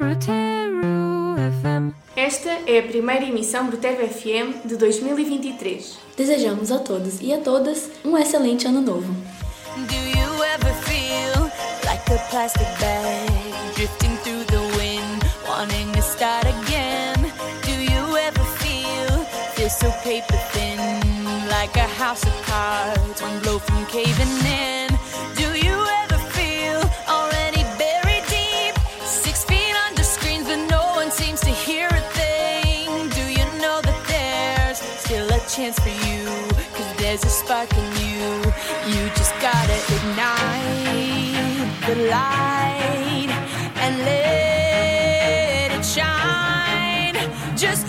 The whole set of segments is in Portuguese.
Brutero FM. Esta é a primeira emissão Brutero FM de 2023. Desejamos a todos e a todas um excelente ano novo. Do you ever feel like a plastic bag drifting through the wind, wanting to start again? Do you ever feel feel so paper thin, like a house of cards, one blow from caving in? Chance for you? Cause there's a spark in you. You just gotta ignite the light and let it shine. Just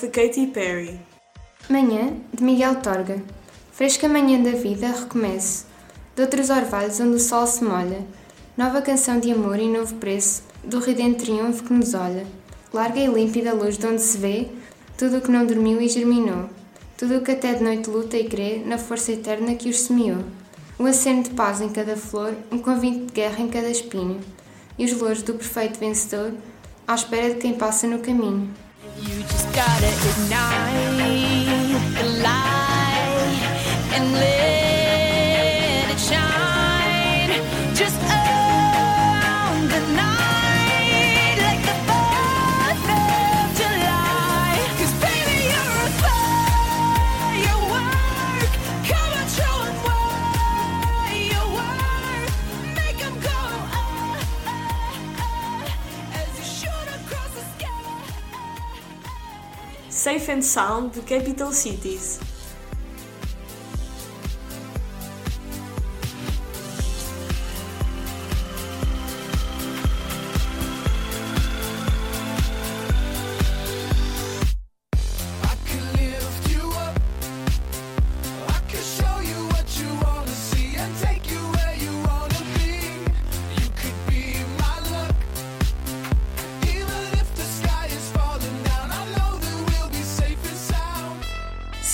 de Katy Perry. Manhã, de Miguel Torga. Fresca manhã da vida, recomeço. De outros orvalhos onde o sol se molha. Nova canção de amor e novo preço, do ridente triunfo que nos olha. Larga e límpida luz de onde se vê tudo o que não dormiu e germinou. Tudo o que até de noite luta e crê na força eterna que os semeou. Um aceno de paz em cada flor, um convite de guerra em cada espinho. E os louros do perfeito vencedor, à espera de quem passa no caminho. gotta ignite. Safe and Sound de Capital Cities.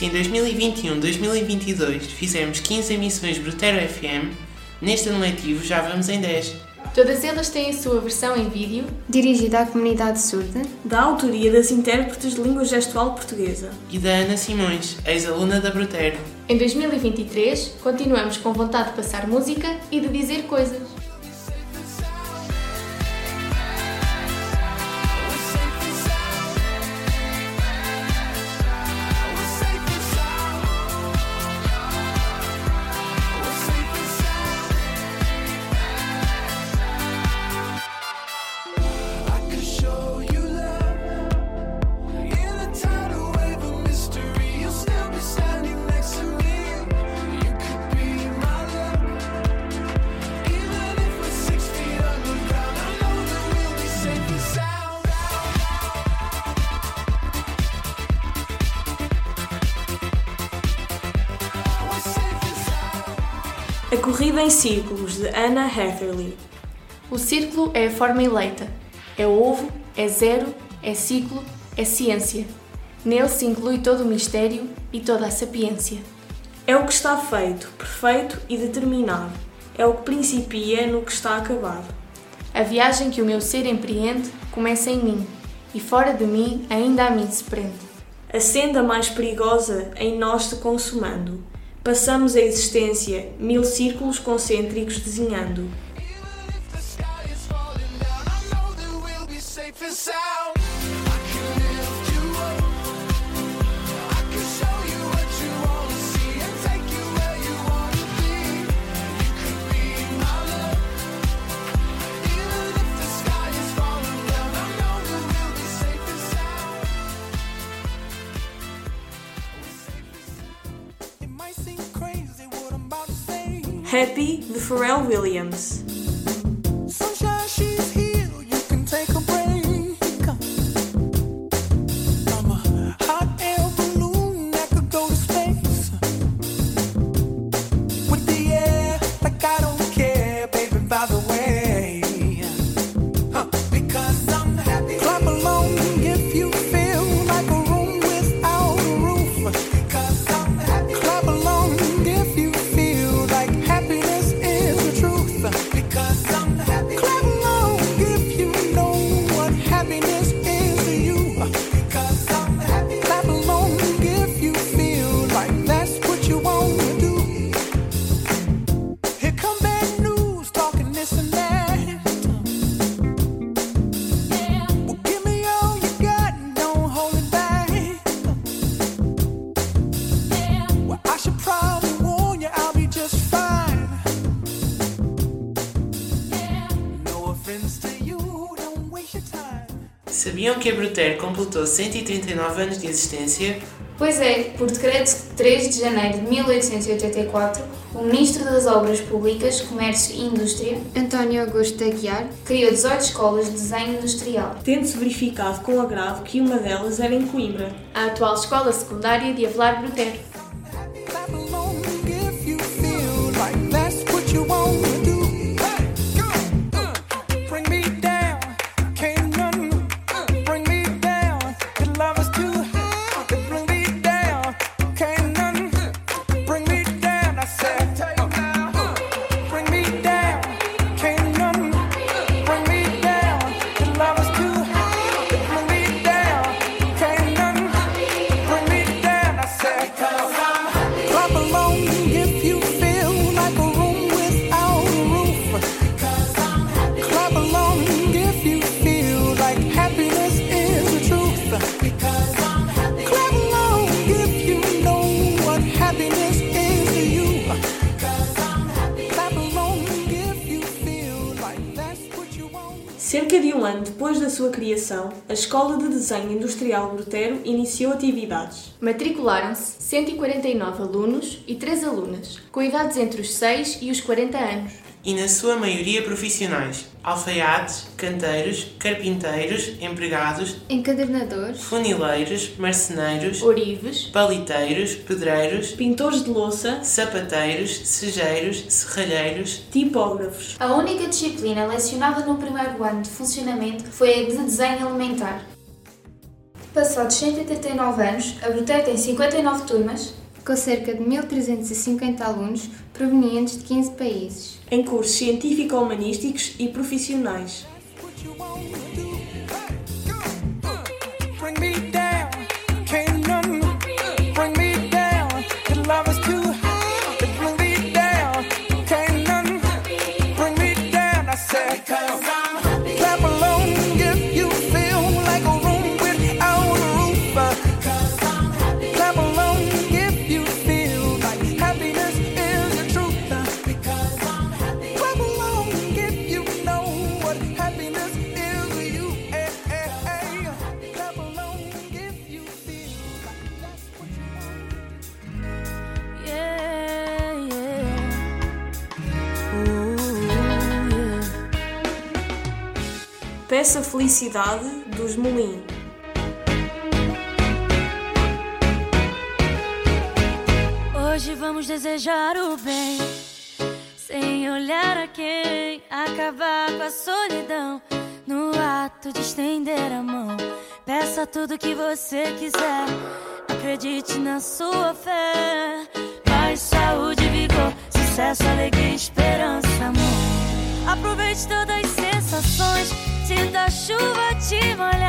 Se em 2021, 2022 fizemos 15 emissões Brutero FM, neste ano letivo já vamos em 10. Todas elas têm a sua versão em vídeo Dirigida à comunidade surda, da autoria das intérpretes de língua gestual portuguesa. E da Ana Simões, ex-aluna da Brutero. Em 2023, continuamos com vontade de passar música e de dizer coisas. A Corrida em Círculos de Anna Heatherly. O círculo é a forma eleita. É ovo, é zero, é ciclo, é ciência. Nele se inclui todo o mistério e toda a sapiência. É o que está feito, perfeito e determinado. É o que principia no que está acabado. A viagem que o meu ser empreende começa em mim, e fora de mim ainda a mim se prende. A senda mais perigosa em nós se consumando. Passamos a existência mil círculos concêntricos desenhando. Happy de Pharrell Williams. Sabiam que a Brutero completou 139 anos de existência? Pois é, por decreto de 3 de janeiro de 1884, o Ministro das Obras Públicas, Comércio e Indústria, António Augusto Aguiar, criou 18 escolas de desenho industrial. Tendo-se verificado com agrado que uma delas era em Coimbra. A atual Escola Secundária de Avelar Brutero. Sua criação, a Escola de Desenho Industrial Brutero iniciou atividades. Matricularam-se 149 alunos e 3 alunas, com idades entre os 6 e os 40 anos. E na sua maioria profissionais: alfaiates, canteiros, carpinteiros, empregados, Encadernadores, funileiros, marceneiros, orives, paliteiros, pedreiros, Pintores de louça, sapateiros, cejeiros, serralheiros, tipógrafos. A única disciplina lecionada no primeiro ano de funcionamento foi a de desenho alimentar. Passados 139 anos, a Brutero tem 59 turmas, com cerca de 1.350 alunos provenientes de 15 países. Em cursos científico-humanísticos e profissionais. Peça Felicidade dos Molim. Hoje vamos desejar o bem, sem olhar a quem, acabar com a solidão. No ato de estender a mão, peça tudo que você quiser. Acredite na sua fé. Paz, saúde, vigor, sucesso, alegria, esperança, amor. Aproveite todas as sensações, a chuva te molhar.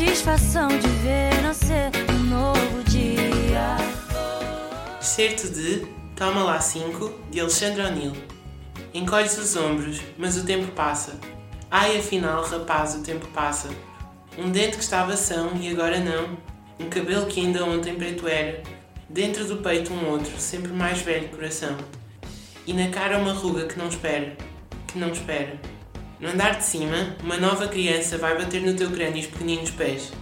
Satisfação de ver nascer um novo dia. excerto de Toma lá 5, de Alexandre O'Neill. Encolhes os ombros, mas o tempo passa. Ai, afinal, rapaz, o tempo passa. Um dente que estava são e agora não. Um cabelo que ainda ontem preto era. Dentro do peito um outro, sempre mais velho coração. E na cara uma ruga que não espera, que não espera. No andar de cima, uma nova criança vai bater no teu crânio os pequeninos pés.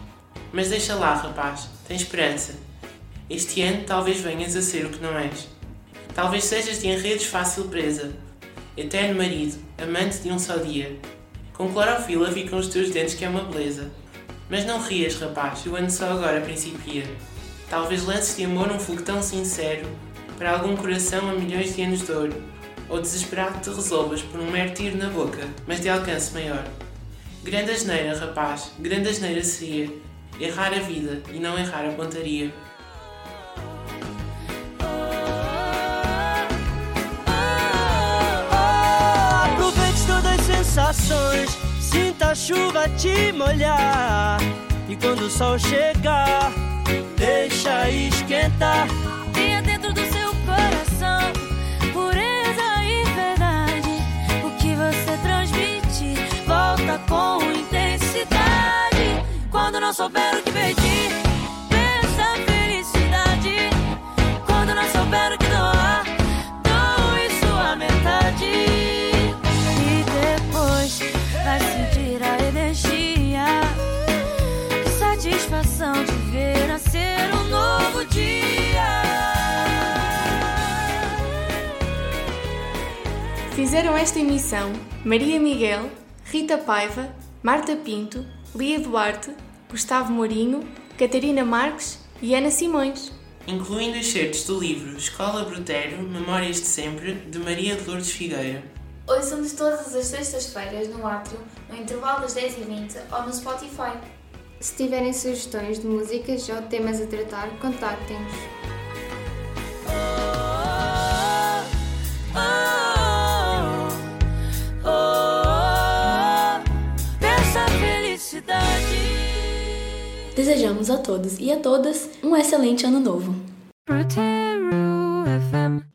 Mas deixa lá, rapaz, tem esperança. Este ano talvez venhas a ser o que não és. Talvez sejas de enredos fácil presa, eterno marido, amante de um só dia. Com clorofila ficam os teus dentes que é uma beleza. Mas não rias, rapaz, o ano só agora principia. Talvez lances de amor um fogo tão sincero para algum coração a milhões de anos de ouro, ou desesperado te resolvas por um mero tiro na boca, mas de alcance maior. Grande asneira, rapaz, grande asneira seria errar a vida e não errar a pontaria. Aproveite todas as sensações, sinta a chuva te molhar. E quando o sol chegar, deixa esquentar. Não souber o que pedir, peça felicidade. Quando não souber o que doar, doe sua metade. E depois vai sentir a energia. Satisfação de ver nascer um novo dia. Fizeram esta emissão Maria Miguel, Rita Paiva, Marta Pinto, Lia Duarte, Gustavo Mourinho, Catarina Marques e Ana Simões. incluindo excertos do livro Escola Brutero, Memórias de Sempre, de Maria de Lourdes Figueira. Ouçam-nos todas as sextas-feiras no Átrio, no intervalo das 10h20 ou no Spotify. Se tiverem sugestões de músicas ou temas a tratar, contactem-nos. Desejamos a todos e a todas um excelente ano novo.